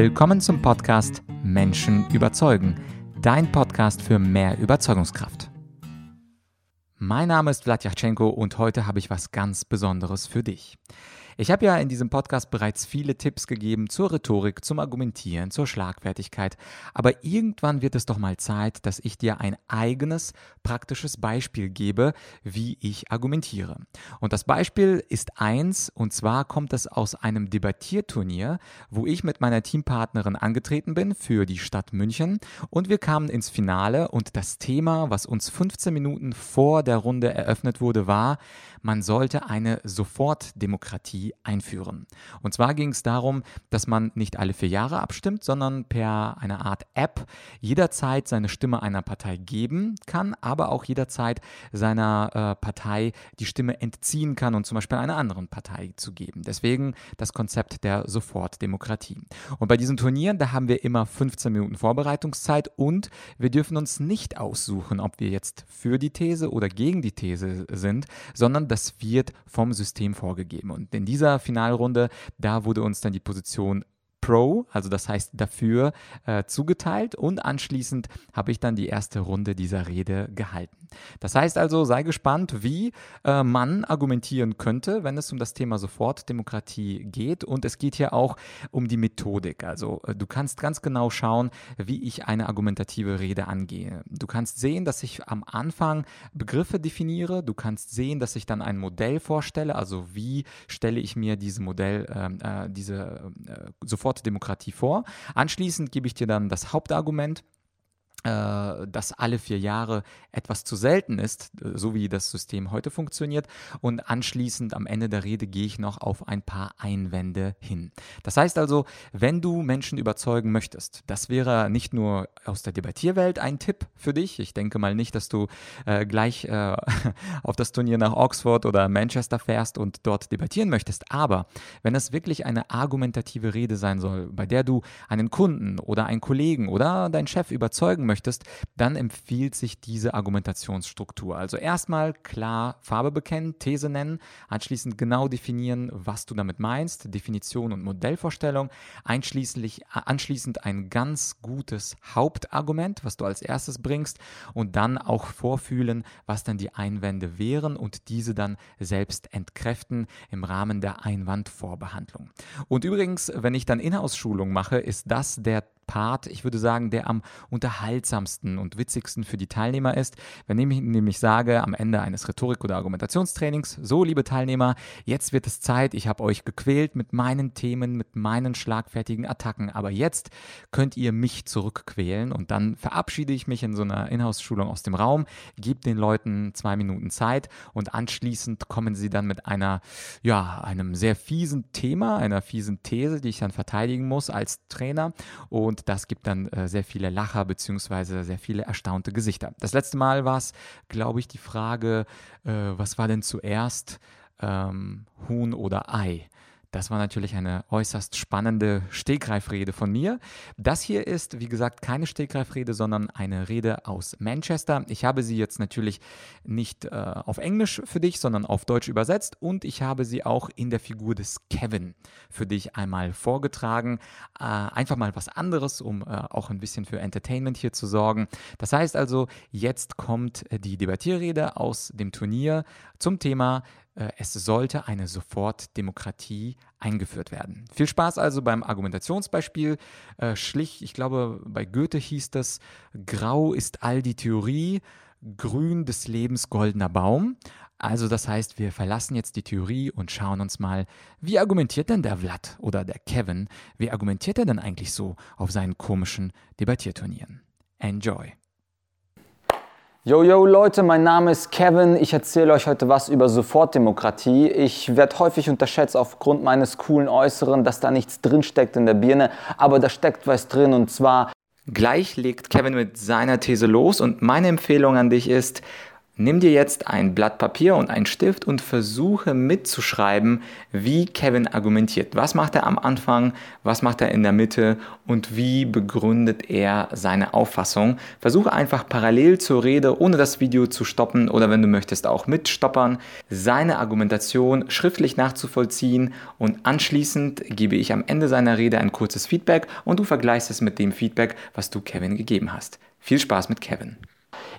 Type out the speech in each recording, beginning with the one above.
Willkommen zum Podcast Menschen überzeugen, dein Podcast für mehr Überzeugungskraft. Mein Name ist Vladyachenko und heute habe ich was ganz Besonderes für dich. Ich habe ja in diesem Podcast bereits viele Tipps gegeben zur Rhetorik, zum Argumentieren, zur Schlagfertigkeit, aber irgendwann wird es doch mal Zeit, dass ich dir ein eigenes praktisches Beispiel gebe, wie ich argumentiere. Und das Beispiel ist eins, und zwar kommt es aus einem Debattierturnier, wo ich mit meiner Teampartnerin angetreten bin für die Stadt München und wir kamen ins Finale und das Thema, was uns 15 Minuten vor der Runde eröffnet wurde, war, man sollte eine Sofortdemokratie einführen. Und zwar ging es darum, dass man nicht alle vier Jahre abstimmt, sondern per einer Art App jederzeit seine Stimme einer Partei geben kann, aber auch jederzeit seiner äh, Partei die Stimme entziehen kann und zum Beispiel einer anderen Partei zu geben. Deswegen das Konzept der Sofortdemokratie. Und bei diesen Turnieren, da haben wir immer 15 Minuten Vorbereitungszeit und wir dürfen uns nicht aussuchen, ob wir jetzt für die These oder gegen die These sind, sondern das wird vom System vorgegeben. Und in dieser Finalrunde, da wurde uns dann die Position Pro, also das heißt dafür, äh, zugeteilt und anschließend habe ich dann die erste Runde dieser Rede gehalten. Das heißt also, sei gespannt, wie äh, man argumentieren könnte, wenn es um das Thema Sofortdemokratie geht. Und es geht hier auch um die Methodik. Also äh, du kannst ganz genau schauen, wie ich eine argumentative Rede angehe. Du kannst sehen, dass ich am Anfang Begriffe definiere. Du kannst sehen, dass ich dann ein Modell vorstelle. Also wie stelle ich mir diese Modell, ähm, äh, diese äh, Sofortdemokratie vor. Anschließend gebe ich dir dann das Hauptargument dass alle vier Jahre etwas zu selten ist, äh, so wie das System heute funktioniert. Und anschließend am Ende der Rede gehe ich noch auf ein paar Einwände hin. Das heißt also, wenn du Menschen überzeugen möchtest, das wäre nicht nur aus der Debattierwelt ein Tipp für dich. Ich denke mal nicht, dass du äh, gleich äh, auf das Turnier nach Oxford oder Manchester fährst und dort debattieren möchtest. Aber wenn es wirklich eine argumentative Rede sein soll, bei der du einen Kunden oder einen Kollegen oder deinen Chef überzeugen möchtest, dann empfiehlt sich diese Argumentationsstruktur. Also erstmal klar Farbe bekennen, These nennen, anschließend genau definieren, was du damit meinst, Definition und Modellvorstellung, einschließlich, anschließend ein ganz gutes Hauptargument, was du als erstes bringst und dann auch vorfühlen, was dann die Einwände wären und diese dann selbst entkräften im Rahmen der Einwandvorbehandlung. Und übrigens, wenn ich dann Inhouse-Schulung mache, ist das der Part, ich würde sagen, der am unterhaltsamsten und witzigsten für die Teilnehmer ist. Wenn ich nämlich sage, am Ende eines Rhetorik- oder Argumentationstrainings, so liebe Teilnehmer, jetzt wird es Zeit, ich habe euch gequält mit meinen Themen, mit meinen schlagfertigen Attacken, aber jetzt könnt ihr mich zurückquälen und dann verabschiede ich mich in so einer Inhouse-Schulung aus dem Raum, gebe den Leuten zwei Minuten Zeit und anschließend kommen sie dann mit einer, ja, einem sehr fiesen Thema, einer fiesen These, die ich dann verteidigen muss als Trainer und und das gibt dann äh, sehr viele Lacher bzw. sehr viele erstaunte Gesichter. Das letzte Mal war es, glaube ich, die Frage, äh, was war denn zuerst ähm, Huhn oder Ei? Das war natürlich eine äußerst spannende Stegreifrede von mir. Das hier ist, wie gesagt, keine Stegreifrede, sondern eine Rede aus Manchester. Ich habe sie jetzt natürlich nicht äh, auf Englisch für dich, sondern auf Deutsch übersetzt und ich habe sie auch in der Figur des Kevin für dich einmal vorgetragen. Äh, einfach mal was anderes, um äh, auch ein bisschen für Entertainment hier zu sorgen. Das heißt also, jetzt kommt die Debattierrede aus dem Turnier zum Thema es sollte eine Sofortdemokratie eingeführt werden. Viel Spaß also beim Argumentationsbeispiel. Äh, schlich, ich glaube, bei Goethe hieß das, grau ist all die Theorie, grün des Lebens goldener Baum. Also das heißt, wir verlassen jetzt die Theorie und schauen uns mal, wie argumentiert denn der Vlad oder der Kevin, wie argumentiert er denn eigentlich so auf seinen komischen Debattierturnieren? Enjoy! Yo, yo, Leute, mein Name ist Kevin. Ich erzähle euch heute was über Sofortdemokratie. Ich werde häufig unterschätzt aufgrund meines coolen Äußeren, dass da nichts drinsteckt in der Birne, aber da steckt was drin und zwar. Gleich legt Kevin mit seiner These los und meine Empfehlung an dich ist, Nimm dir jetzt ein Blatt Papier und einen Stift und versuche mitzuschreiben, wie Kevin argumentiert. Was macht er am Anfang, was macht er in der Mitte und wie begründet er seine Auffassung. Versuche einfach parallel zur Rede, ohne das Video zu stoppen oder wenn du möchtest auch mitstoppern, seine Argumentation schriftlich nachzuvollziehen und anschließend gebe ich am Ende seiner Rede ein kurzes Feedback und du vergleichst es mit dem Feedback, was du Kevin gegeben hast. Viel Spaß mit Kevin.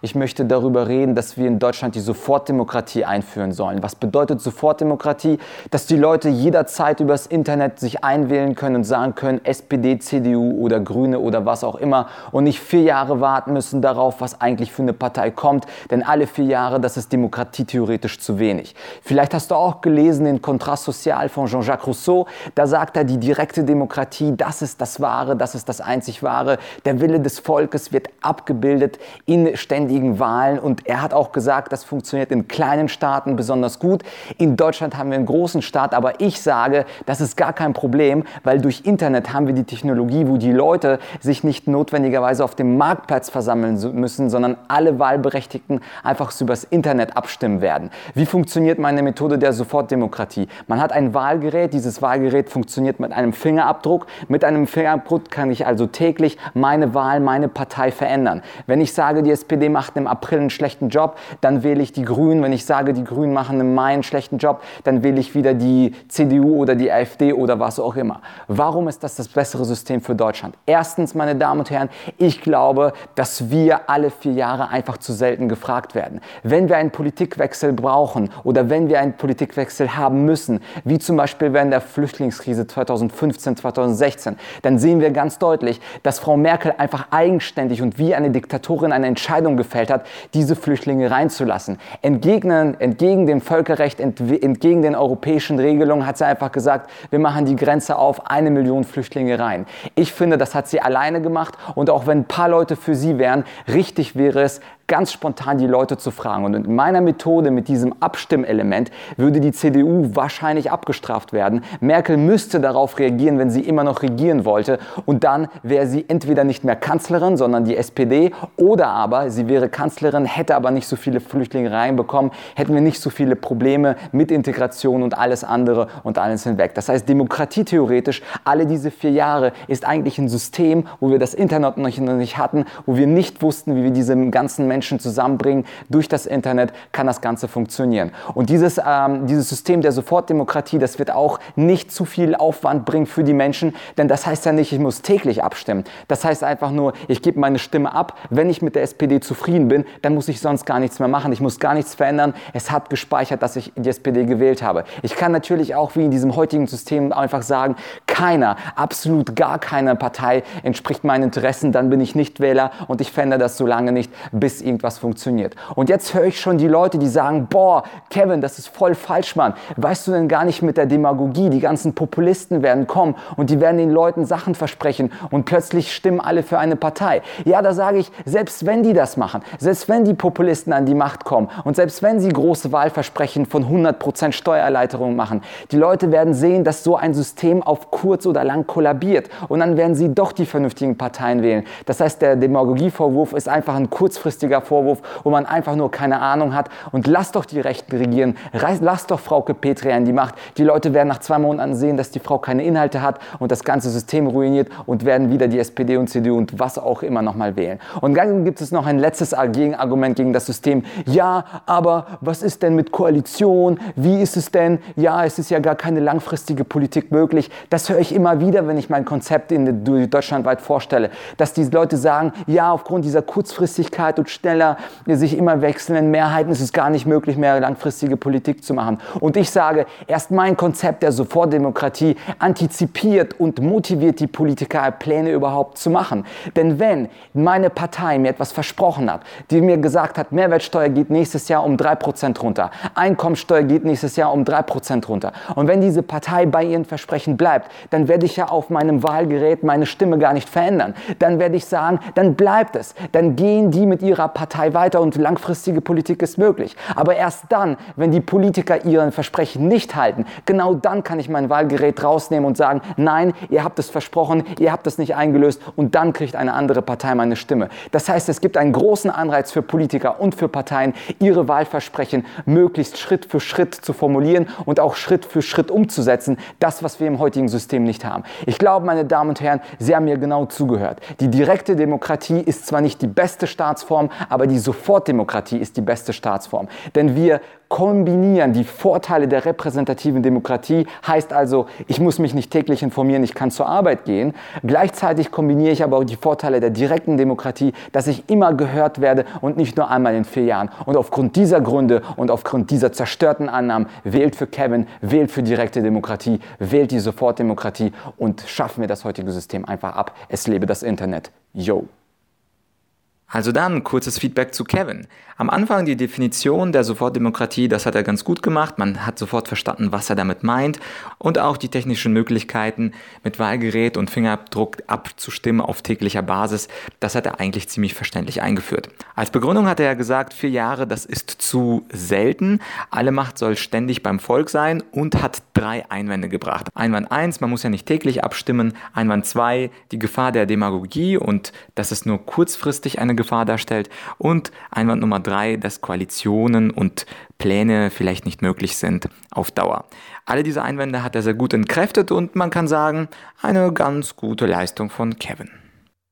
Ich möchte darüber reden, dass wir in Deutschland die Sofortdemokratie einführen sollen. Was bedeutet Sofortdemokratie? Dass die Leute jederzeit übers Internet sich einwählen können und sagen können, SPD, CDU oder Grüne oder was auch immer und nicht vier Jahre warten müssen darauf, was eigentlich für eine Partei kommt. Denn alle vier Jahre, das ist demokratietheoretisch zu wenig. Vielleicht hast du auch gelesen den Kontrast Social von Jean-Jacques Rousseau. Da sagt er, die direkte Demokratie, das ist das Wahre, das ist das einzig Wahre. Der Wille des Volkes wird abgebildet in ständigen Wahlen. Und er hat auch gesagt, das funktioniert in kleinen Staaten besonders gut. In Deutschland haben wir einen großen Staat, aber ich sage, das ist gar kein Problem, weil durch Internet haben wir die Technologie, wo die Leute sich nicht notwendigerweise auf dem Marktplatz versammeln müssen, sondern alle Wahlberechtigten einfach übers Internet abstimmen werden. Wie funktioniert meine Methode der Sofortdemokratie? Man hat ein Wahlgerät, dieses Wahlgerät funktioniert mit einem Fingerabdruck. Mit einem Fingerabdruck kann ich also täglich meine Wahl, meine Partei verändern. Wenn ich sage, die SPD SPD macht im April einen schlechten Job, dann wähle ich die Grünen. Wenn ich sage, die Grünen machen im Mai einen schlechten Job, dann wähle ich wieder die CDU oder die AfD oder was auch immer. Warum ist das das bessere System für Deutschland? Erstens, meine Damen und Herren, ich glaube, dass wir alle vier Jahre einfach zu selten gefragt werden. Wenn wir einen Politikwechsel brauchen oder wenn wir einen Politikwechsel haben müssen, wie zum Beispiel während der Flüchtlingskrise 2015, 2016, dann sehen wir ganz deutlich, dass Frau Merkel einfach eigenständig und wie eine Diktatorin eine Entscheidung Entscheidung gefällt hat, diese Flüchtlinge reinzulassen. Entgegen, entgegen dem Völkerrecht, entgegen den europäischen Regelungen hat sie einfach gesagt, wir machen die Grenze auf, eine Million Flüchtlinge rein. Ich finde, das hat sie alleine gemacht und auch wenn ein paar Leute für sie wären, richtig wäre es, ganz spontan die Leute zu fragen. Und in meiner Methode mit diesem Abstimmelement würde die CDU wahrscheinlich abgestraft werden. Merkel müsste darauf reagieren, wenn sie immer noch regieren wollte. Und dann wäre sie entweder nicht mehr Kanzlerin, sondern die SPD, oder aber sie wäre Kanzlerin, hätte aber nicht so viele Flüchtlinge reinbekommen, hätten wir nicht so viele Probleme mit Integration und alles andere und alles hinweg. Das heißt, demokratietheoretisch, alle diese vier Jahre ist eigentlich ein System, wo wir das Internet noch nicht hatten, wo wir nicht wussten, wie wir diese ganzen Menschen Menschen zusammenbringen. Durch das Internet kann das Ganze funktionieren. Und dieses, ähm, dieses System der Sofortdemokratie, das wird auch nicht zu viel Aufwand bringen für die Menschen, denn das heißt ja nicht, ich muss täglich abstimmen. Das heißt einfach nur, ich gebe meine Stimme ab. Wenn ich mit der SPD zufrieden bin, dann muss ich sonst gar nichts mehr machen. Ich muss gar nichts verändern. Es hat gespeichert, dass ich die SPD gewählt habe. Ich kann natürlich auch wie in diesem heutigen System einfach sagen, keiner, absolut gar keine Partei entspricht meinen Interessen, dann bin ich nicht Wähler und ich verändere das so lange nicht, bis irgendwas funktioniert. Und jetzt höre ich schon die Leute, die sagen, boah, Kevin, das ist voll falsch, Mann. Weißt du denn gar nicht mit der Demagogie? Die ganzen Populisten werden kommen und die werden den Leuten Sachen versprechen und plötzlich stimmen alle für eine Partei. Ja, da sage ich, selbst wenn die das machen, selbst wenn die Populisten an die Macht kommen und selbst wenn sie große Wahlversprechen von 100% Steuererleichterung machen, die Leute werden sehen, dass so ein System auf kurz oder lang kollabiert und dann werden sie doch die vernünftigen Parteien wählen. Das heißt, der Demagogievorwurf ist einfach ein kurzfristiger riesiger Vorwurf, wo man einfach nur keine Ahnung hat. Und lass doch die Rechten regieren. Lass doch Frauke Petri an die Macht. Die Leute werden nach zwei Monaten sehen, dass die Frau keine Inhalte hat und das ganze System ruiniert und werden wieder die SPD und CDU und was auch immer nochmal wählen. Und dann gibt es noch ein letztes Gegenargument gegen das System. Ja, aber was ist denn mit Koalition? Wie ist es denn? Ja, es ist ja gar keine langfristige Politik möglich. Das höre ich immer wieder, wenn ich mein Konzept in deutschlandweit vorstelle, dass die Leute sagen, ja, aufgrund dieser Kurzfristigkeit und schneller sich immer wechselnden Mehrheiten ist es gar nicht möglich mehr, langfristige Politik zu machen. Und ich sage, erst mein Konzept der Sofortdemokratie antizipiert und motiviert die Politiker, Pläne überhaupt zu machen. Denn wenn meine Partei mir etwas versprochen hat, die mir gesagt hat, Mehrwertsteuer geht nächstes Jahr um 3% runter, Einkommensteuer geht nächstes Jahr um 3% runter. Und wenn diese Partei bei ihren Versprechen bleibt, dann werde ich ja auf meinem Wahlgerät meine Stimme gar nicht verändern. Dann werde ich sagen, dann bleibt es. Dann gehen die mit ihrer Partei weiter und langfristige Politik ist möglich. Aber erst dann, wenn die Politiker ihren Versprechen nicht halten, genau dann kann ich mein Wahlgerät rausnehmen und sagen, nein, ihr habt es versprochen, ihr habt es nicht eingelöst und dann kriegt eine andere Partei meine Stimme. Das heißt, es gibt einen großen Anreiz für Politiker und für Parteien, ihre Wahlversprechen möglichst Schritt für Schritt zu formulieren und auch Schritt für Schritt umzusetzen. Das, was wir im heutigen System nicht haben. Ich glaube, meine Damen und Herren, Sie haben mir genau zugehört. Die direkte Demokratie ist zwar nicht die beste Staatsform, aber die Sofortdemokratie ist die beste Staatsform. Denn wir kombinieren die Vorteile der repräsentativen Demokratie, heißt also, ich muss mich nicht täglich informieren, ich kann zur Arbeit gehen. Gleichzeitig kombiniere ich aber auch die Vorteile der direkten Demokratie, dass ich immer gehört werde und nicht nur einmal in vier Jahren. Und aufgrund dieser Gründe und aufgrund dieser zerstörten Annahmen wählt für Kevin, wählt für direkte Demokratie, wählt die Sofortdemokratie und schaffen wir das heutige System einfach ab. Es lebe das Internet. Yo! Also dann kurzes Feedback zu Kevin. Am Anfang die Definition der Sofortdemokratie, das hat er ganz gut gemacht. Man hat sofort verstanden, was er damit meint und auch die technischen Möglichkeiten mit Wahlgerät und Fingerabdruck abzustimmen auf täglicher Basis. Das hat er eigentlich ziemlich verständlich eingeführt. Als Begründung hat er ja gesagt, vier Jahre, das ist zu selten. Alle Macht soll ständig beim Volk sein und hat drei Einwände gebracht. Einwand eins, man muss ja nicht täglich abstimmen. Einwand zwei, die Gefahr der Demagogie und dass es nur kurzfristig eine Gefahr darstellt. Und Einwand Nummer drei, dass Koalitionen und Pläne vielleicht nicht möglich sind auf Dauer. Alle diese Einwände hat er sehr gut entkräftet und man kann sagen, eine ganz gute Leistung von Kevin.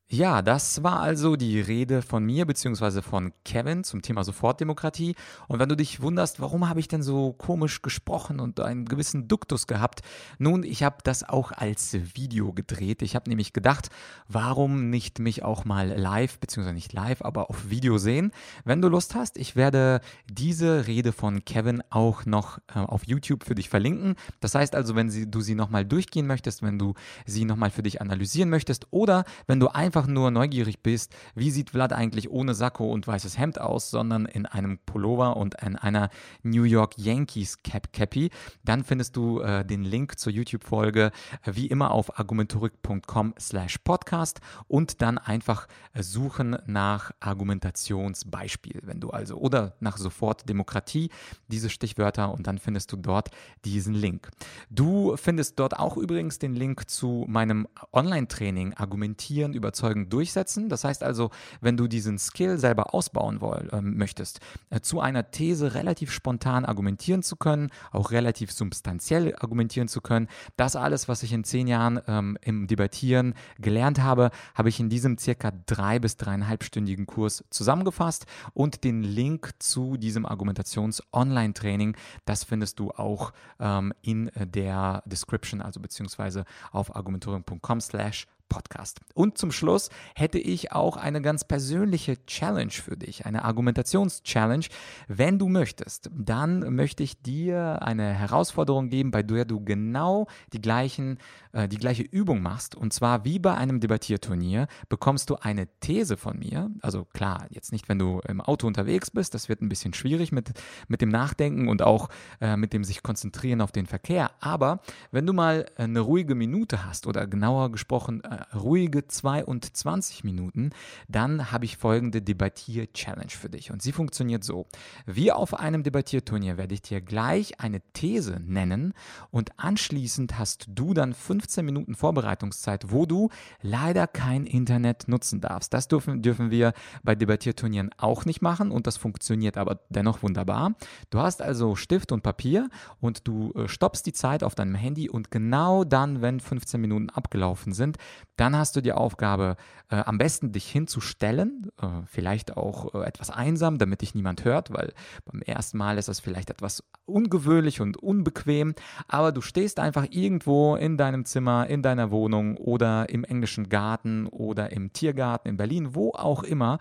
Ja, das war also die Rede von mir bzw. von Kevin zum Thema Sofortdemokratie. Und wenn du dich wunderst, warum habe ich denn so komisch gesprochen und einen gewissen Duktus gehabt? Nun, ich habe das auch als Video gedreht. Ich habe nämlich gedacht, warum nicht mich auch mal live, beziehungsweise nicht live, aber auf Video sehen? Wenn du Lust hast, ich werde diese Rede von Kevin auch noch äh, auf YouTube für dich verlinken. Das heißt also, wenn sie, du sie nochmal durchgehen möchtest, wenn du sie nochmal für dich analysieren möchtest oder wenn du einfach einfach nur neugierig bist, wie sieht Vlad eigentlich ohne Sakko und weißes Hemd aus, sondern in einem Pullover und in einer New York Yankees Cap Cappy, dann findest du äh, den Link zur YouTube-Folge äh, wie immer auf argumentorik.com slash podcast und dann einfach äh, suchen nach Argumentationsbeispiel, wenn du also, oder nach sofort Demokratie, diese Stichwörter und dann findest du dort diesen Link. Du findest dort auch übrigens den Link zu meinem Online-Training Argumentieren, Überzeugen Überzeugung durchsetzen. Das heißt also, wenn du diesen Skill selber ausbauen woll, äh, möchtest, äh, zu einer These relativ spontan argumentieren zu können, auch relativ substanziell argumentieren zu können, das alles, was ich in zehn Jahren ähm, im Debattieren gelernt habe, habe ich in diesem circa drei bis dreieinhalbstündigen Kurs zusammengefasst und den Link zu diesem Argumentations-Online-Training, das findest du auch ähm, in der Description, also beziehungsweise auf argumentorium.com slash Podcast. Und zum Schluss hätte ich auch eine ganz persönliche Challenge für dich, eine Argumentations-Challenge. Wenn du möchtest, dann möchte ich dir eine Herausforderung geben, bei der du genau die, gleichen, äh, die gleiche Übung machst. Und zwar wie bei einem Debattierturnier bekommst du eine These von mir. Also klar, jetzt nicht, wenn du im Auto unterwegs bist, das wird ein bisschen schwierig mit, mit dem Nachdenken und auch äh, mit dem sich konzentrieren auf den Verkehr. Aber wenn du mal eine ruhige Minute hast oder genauer gesprochen äh, ruhige 22 Minuten, dann habe ich folgende Debattier-Challenge für dich. Und sie funktioniert so. Wie auf einem Debattierturnier werde ich dir gleich eine These nennen und anschließend hast du dann 15 Minuten Vorbereitungszeit, wo du leider kein Internet nutzen darfst. Das dürfen, dürfen wir bei Debattierturnieren auch nicht machen und das funktioniert aber dennoch wunderbar. Du hast also Stift und Papier und du äh, stoppst die Zeit auf deinem Handy und genau dann, wenn 15 Minuten abgelaufen sind, dann hast du die Aufgabe, äh, am besten dich hinzustellen, äh, vielleicht auch äh, etwas einsam, damit dich niemand hört, weil beim ersten Mal ist das vielleicht etwas ungewöhnlich und unbequem, aber du stehst einfach irgendwo in deinem Zimmer, in deiner Wohnung oder im englischen Garten oder im Tiergarten in Berlin, wo auch immer,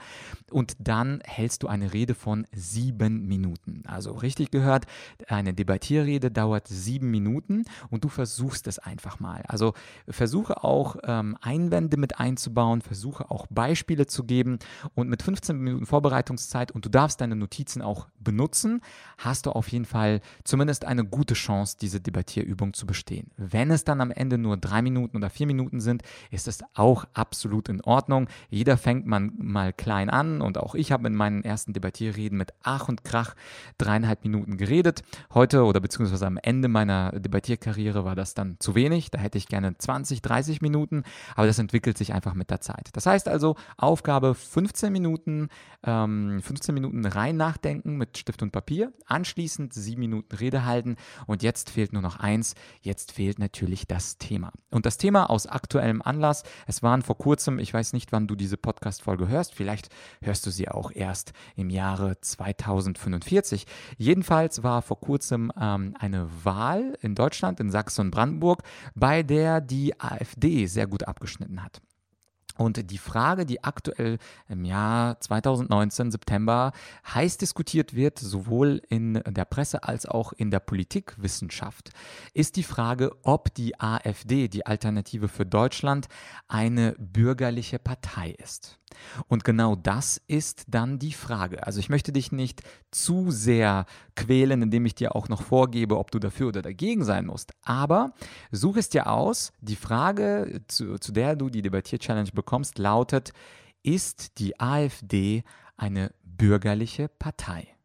und dann hältst du eine Rede von sieben Minuten. Also richtig gehört, eine Debattierrede dauert sieben Minuten und du versuchst es einfach mal. Also versuche auch ähm, Einwände mit einzubauen, versuche auch Beispiele zu geben und mit 15 Minuten Vorbereitungszeit und du darfst deine Notizen auch benutzen, hast du auf jeden Fall zumindest eine gute Chance, diese Debattierübung zu bestehen. Wenn es dann am Ende nur drei Minuten oder vier Minuten sind, ist es auch absolut in Ordnung. Jeder fängt man mal klein an und auch ich habe in meinen ersten Debattierreden mit Ach und Krach dreieinhalb Minuten geredet. Heute oder beziehungsweise am Ende meiner Debattierkarriere war das dann zu wenig. Da hätte ich gerne 20, 30 Minuten, aber das entwickelt sich einfach mit der Zeit. Das heißt also, Aufgabe 15 Minuten, ähm, 15 Minuten rein nachdenken mit Stift und Papier, anschließend sieben Minuten Rede halten und jetzt fehlt nur noch eins, jetzt fehlt natürlich das Thema. Und das Thema aus aktuellem Anlass, es waren vor kurzem, ich weiß nicht, wann du diese Podcast-Folge hörst, vielleicht hörst du sie auch erst im Jahre 2045. Jedenfalls war vor kurzem ähm, eine Wahl in Deutschland, in Sachsen und Brandenburg, bei der die AfD sehr gut abgeschnitten hat. Und die Frage, die aktuell im Jahr 2019, September, heiß diskutiert wird, sowohl in der Presse als auch in der Politikwissenschaft, ist die Frage, ob die AfD, die Alternative für Deutschland, eine bürgerliche Partei ist. Und genau das ist dann die Frage. Also ich möchte dich nicht zu sehr quälen, indem ich dir auch noch vorgebe, ob du dafür oder dagegen sein musst. Aber such es dir aus. Die Frage, zu, zu der du die Debattier-Challenge bekommst, lautet, ist die AfD eine bürgerliche Partei?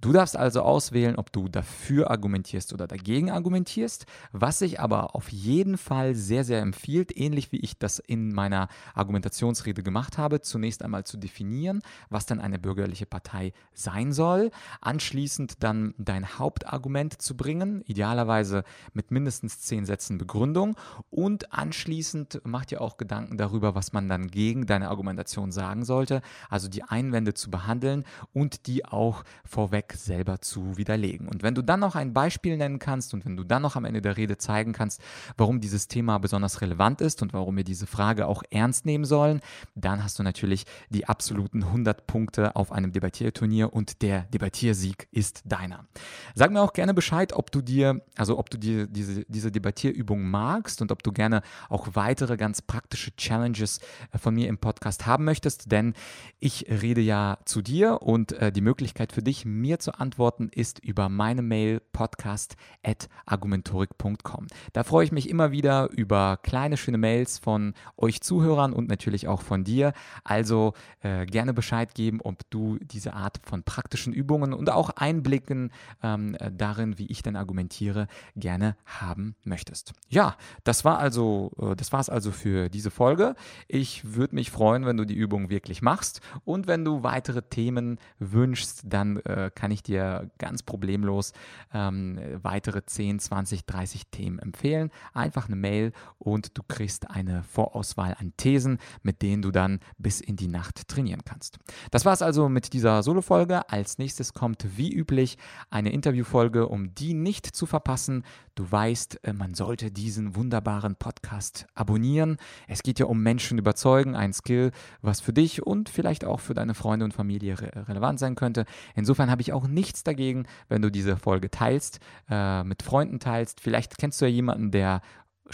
Du darfst also auswählen, ob du dafür argumentierst oder dagegen argumentierst, was sich aber auf jeden Fall sehr, sehr empfiehlt, ähnlich wie ich das in meiner Argumentationsrede gemacht habe, zunächst einmal zu definieren, was dann eine bürgerliche Partei sein soll, anschließend dann dein Hauptargument zu bringen, idealerweise mit mindestens zehn Sätzen Begründung und anschließend macht ihr auch Gedanken darüber, was man dann gegen deine Argumentation sagen sollte, also die Einwände zu behandeln und die auch vorweg selber zu widerlegen. Und wenn du dann noch ein Beispiel nennen kannst und wenn du dann noch am Ende der Rede zeigen kannst, warum dieses Thema besonders relevant ist und warum wir diese Frage auch ernst nehmen sollen, dann hast du natürlich die absoluten 100 Punkte auf einem Debattierturnier und der Debattiersieg ist deiner. Sag mir auch gerne Bescheid, ob du dir, also ob du dir diese, diese Debattierübung magst und ob du gerne auch weitere ganz praktische Challenges äh, von mir im Podcast haben möchtest, denn ich rede ja zu dir und äh, die Möglichkeit für dich, mir zu antworten, ist über meine Mail podcast.argumentorik.com. Da freue ich mich immer wieder über kleine, schöne Mails von euch Zuhörern und natürlich auch von dir. Also äh, gerne Bescheid geben, ob du diese Art von praktischen Übungen und auch Einblicken ähm, äh, darin, wie ich denn argumentiere, gerne haben möchtest. Ja, das war also, äh, das war es also für diese Folge. Ich würde mich freuen, wenn du die Übung wirklich machst und wenn du weitere Themen wünschst, dann äh, kann ich dir ganz problemlos ähm, weitere 10, 20, 30 Themen empfehlen. Einfach eine Mail und du kriegst eine Vorauswahl an Thesen, mit denen du dann bis in die Nacht trainieren kannst. Das war es also mit dieser Solo-Folge. Als nächstes kommt wie üblich eine Interviewfolge, um die nicht zu verpassen. Du weißt, äh, man sollte diesen wunderbaren Podcast abonnieren. Es geht ja um Menschen überzeugen, ein Skill, was für dich und vielleicht auch für deine Freunde und Familie re relevant sein könnte. Insofern habe ich auch nichts dagegen, wenn du diese Folge teilst, äh, mit Freunden teilst. Vielleicht kennst du ja jemanden, der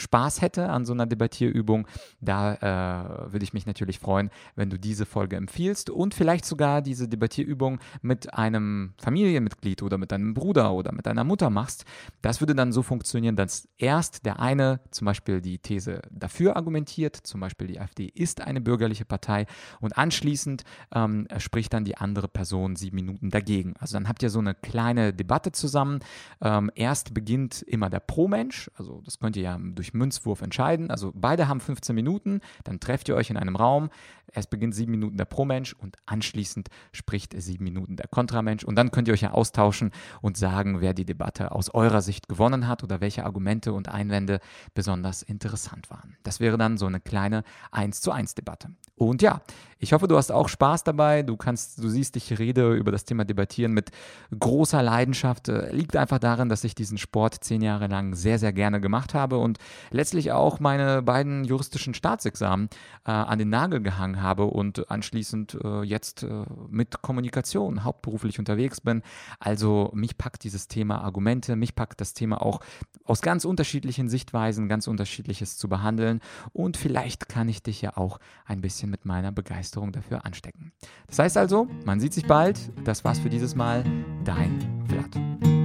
Spaß hätte an so einer Debattierübung, da äh, würde ich mich natürlich freuen, wenn du diese Folge empfiehlst und vielleicht sogar diese Debattierübung mit einem Familienmitglied oder mit deinem Bruder oder mit deiner Mutter machst. Das würde dann so funktionieren, dass erst der eine zum Beispiel die These dafür argumentiert, zum Beispiel die AfD ist eine bürgerliche Partei und anschließend ähm, spricht dann die andere Person sieben Minuten dagegen. Also dann habt ihr so eine kleine Debatte zusammen. Ähm, erst beginnt immer der Pro-Mensch, also das könnt ihr ja durch Münzwurf entscheiden. Also beide haben 15 Minuten, dann trefft ihr euch in einem Raum. Es beginnt sieben Minuten der Pro-Mensch und anschließend spricht sieben Minuten der Kontramensch. Und dann könnt ihr euch ja austauschen und sagen, wer die Debatte aus eurer Sicht gewonnen hat oder welche Argumente und Einwände besonders interessant waren. Das wäre dann so eine kleine 1 zu 1 Debatte. Und ja, ich hoffe, du hast auch Spaß dabei. Du kannst, du siehst, ich rede über das Thema Debattieren mit großer Leidenschaft. Liegt einfach darin, dass ich diesen Sport zehn Jahre lang sehr, sehr gerne gemacht habe und letztlich auch meine beiden juristischen Staatsexamen äh, an den Nagel gehangen habe und anschließend äh, jetzt äh, mit Kommunikation hauptberuflich unterwegs bin. Also mich packt dieses Thema Argumente, mich packt das Thema auch aus ganz unterschiedlichen Sichtweisen, ganz unterschiedliches zu behandeln und vielleicht kann ich dich ja auch ein bisschen mit meiner Begeisterung dafür anstecken. Das heißt also, man sieht sich bald. Das war's für dieses Mal. Dein Vlad.